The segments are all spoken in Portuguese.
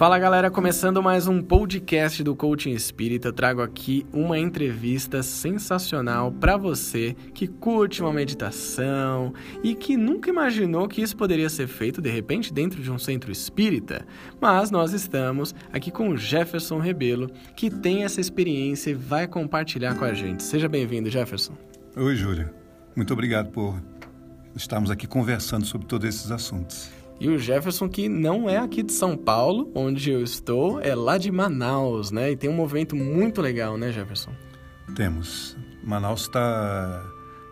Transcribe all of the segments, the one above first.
Fala galera, começando mais um podcast do Coaching Espírita, eu trago aqui uma entrevista sensacional para você que curte uma meditação e que nunca imaginou que isso poderia ser feito de repente dentro de um centro espírita. Mas nós estamos aqui com o Jefferson Rebelo, que tem essa experiência e vai compartilhar com a gente. Seja bem-vindo, Jefferson. Oi, Júlia. Muito obrigado por estarmos aqui conversando sobre todos esses assuntos. E o Jefferson, que não é aqui de São Paulo, onde eu estou, é lá de Manaus, né? E tem um movimento muito legal, né, Jefferson? Temos. Manaus está,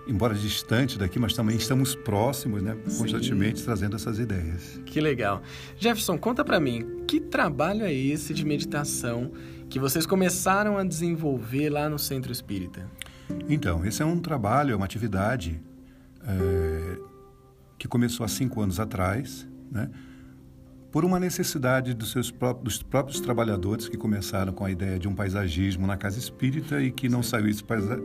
embora distante daqui, mas também estamos próximos, né? Constantemente Sim. trazendo essas ideias. Que legal. Jefferson, conta para mim, que trabalho é esse de meditação que vocês começaram a desenvolver lá no Centro Espírita? Então, esse é um trabalho, é uma atividade é, que começou há cinco anos atrás, né? por uma necessidade dos, seus próprios, dos próprios trabalhadores que começaram com a ideia de um paisagismo na casa espírita e que não saiu esse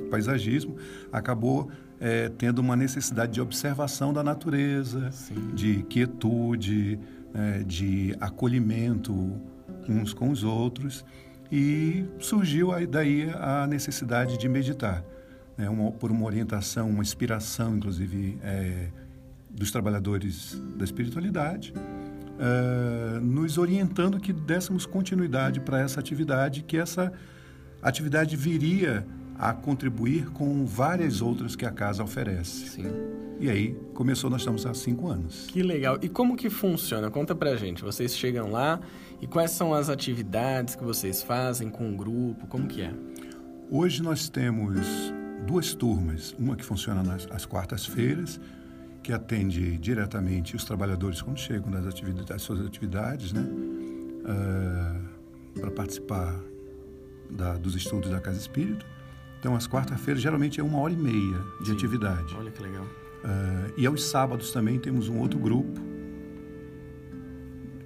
paisagismo, acabou é, tendo uma necessidade de observação da natureza, Sim. de quietude, é, de acolhimento uns com os outros e surgiu daí a necessidade de meditar, né, uma, por uma orientação, uma inspiração, inclusive é, dos trabalhadores da espiritualidade, uh, nos orientando que dessemos continuidade para essa atividade, que essa atividade viria a contribuir com várias outras que a casa oferece. Sim. E aí começou, nós estamos há cinco anos. Que legal. E como que funciona? Conta pra gente. Vocês chegam lá e quais são as atividades que vocês fazem com o grupo? Como que é? Hoje nós temos duas turmas. Uma que funciona nas, às quartas-feiras, que atende diretamente os trabalhadores quando chegam nas atividades, suas atividades, né? Uh, para participar da, dos estudos da Casa Espírita. Então, às quarta-feiras, geralmente é uma hora e meia de Sim. atividade. Olha que legal. Uh, e aos sábados também temos um outro grupo,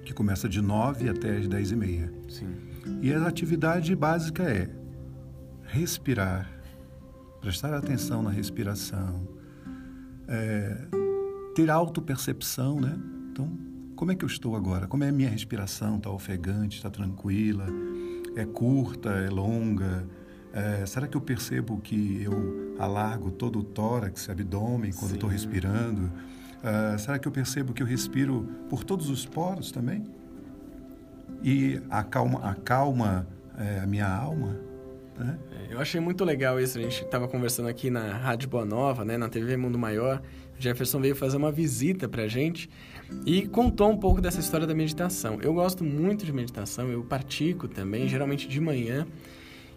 que começa de nove até as dez e meia. Sim. E a atividade básica é respirar, prestar atenção na respiração, é, ter autopercepção, né? Então, como é que eu estou agora? Como é a minha respiração? Está ofegante? Está tranquila? É curta? É longa? É, será que eu percebo que eu alargo todo o tórax, abdômen, quando estou respirando? É, será que eu percebo que eu respiro por todos os poros também? E acalma, acalma é, a minha alma? Né? É, eu achei muito legal isso. A gente estava conversando aqui na Rádio Boa Nova, né, na TV Mundo Maior. Jefferson veio fazer uma visita para a gente e contou um pouco dessa história da meditação. Eu gosto muito de meditação, eu pratico também, geralmente de manhã.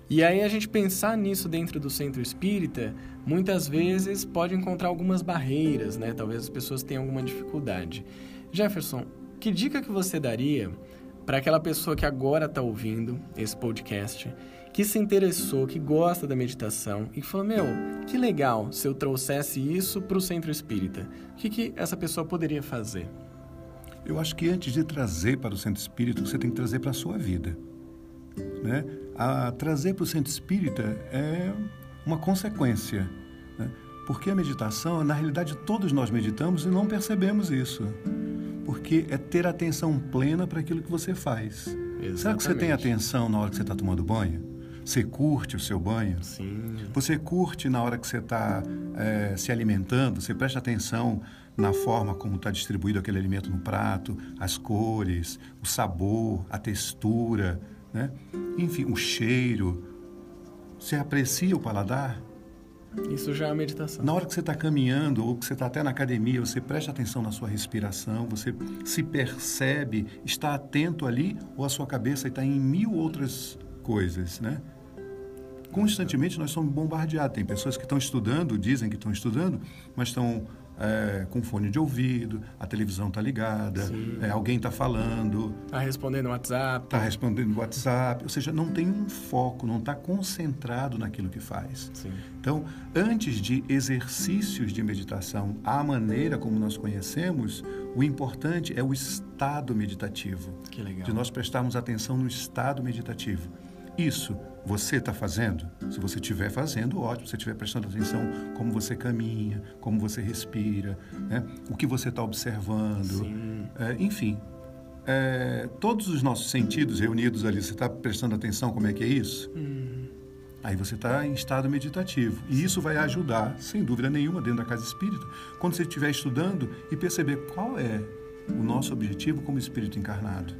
E aí a gente pensar nisso dentro do centro espírita, muitas vezes pode encontrar algumas barreiras, né? Talvez as pessoas tenham alguma dificuldade. Jefferson, que dica que você daria para aquela pessoa que agora está ouvindo esse podcast que se interessou, que gosta da meditação e falou: Meu, que legal se eu trouxesse isso para o centro espírita. O que, que essa pessoa poderia fazer? Eu acho que antes de trazer para o centro espírita, você tem que trazer para a sua vida. Né? A trazer para o centro espírita é uma consequência. Né? Porque a meditação, na realidade, todos nós meditamos e não percebemos isso. Porque é ter atenção plena para aquilo que você faz. Exatamente. Será que você tem atenção na hora que você está tomando banho? Você curte o seu banho? Sim. Você curte na hora que você está é, se alimentando? Você presta atenção na forma como está distribuído aquele alimento no prato, as cores, o sabor, a textura, né? enfim, o cheiro. Você aprecia o paladar? Isso já é meditação. Na hora que você está caminhando ou que você está até na academia, você presta atenção na sua respiração, você se percebe, está atento ali ou a sua cabeça está em mil outras coisas, né? Constantemente nós somos bombardeados. Tem pessoas que estão estudando, dizem que estão estudando, mas estão é, com fone de ouvido, a televisão está ligada, é, alguém está falando. Está respondendo WhatsApp. Está respondendo WhatsApp. Ou seja, não tem um foco, não está concentrado naquilo que faz. Sim. Então, antes de exercícios de meditação, a maneira como nós conhecemos, o importante é o estado meditativo. Que legal. De nós prestarmos atenção no estado meditativo. Isso você está fazendo? Se você estiver fazendo, ótimo. Se estiver prestando atenção como você caminha, como você respira, né? o que você está observando, é, enfim. é, todos os nossos sentidos reunidos ali, você está prestando atenção como é que é isso? Hum. Aí você está em estado meditativo. E isso vai ajudar, sem dúvida nenhuma, dentro da casa espírita, quando você estiver estudando e perceber qual é o nosso objetivo como espírito encarnado.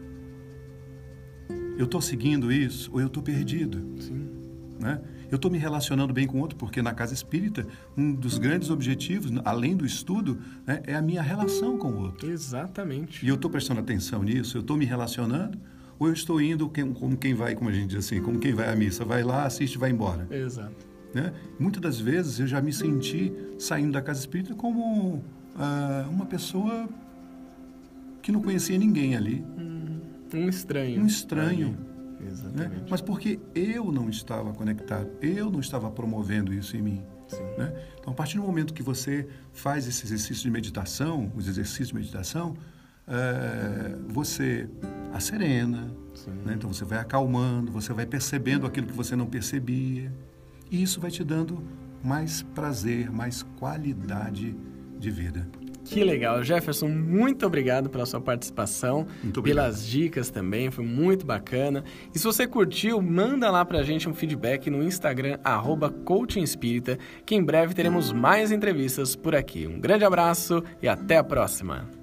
Eu estou seguindo isso ou eu estou perdido? Sim. Né? Eu estou me relacionando bem com o outro, porque na casa espírita, um dos grandes objetivos, além do estudo, né, é a minha relação com o outro. Exatamente. E eu estou prestando atenção nisso, eu estou me relacionando, ou eu estou indo como quem vai, como a gente diz assim, como quem vai à missa, vai lá, assiste e vai embora. Exato. Né? Muitas das vezes eu já me senti saindo da casa espírita como ah, uma pessoa que não conhecia ninguém ali. Um estranho. Um estranho. Ali. Exatamente. Né? Mas porque eu não estava conectado, eu não estava promovendo isso em mim. Né? Então, a partir do momento que você faz esse exercício de meditação, os exercícios de meditação, é, você acerena, né? então você vai acalmando, você vai percebendo aquilo que você não percebia. E isso vai te dando mais prazer, mais qualidade de vida. Que legal. Jefferson, muito obrigado pela sua participação, pelas dicas também, foi muito bacana. E se você curtiu, manda lá pra gente um feedback no Instagram, arroba que em breve teremos mais entrevistas por aqui. Um grande abraço e até a próxima!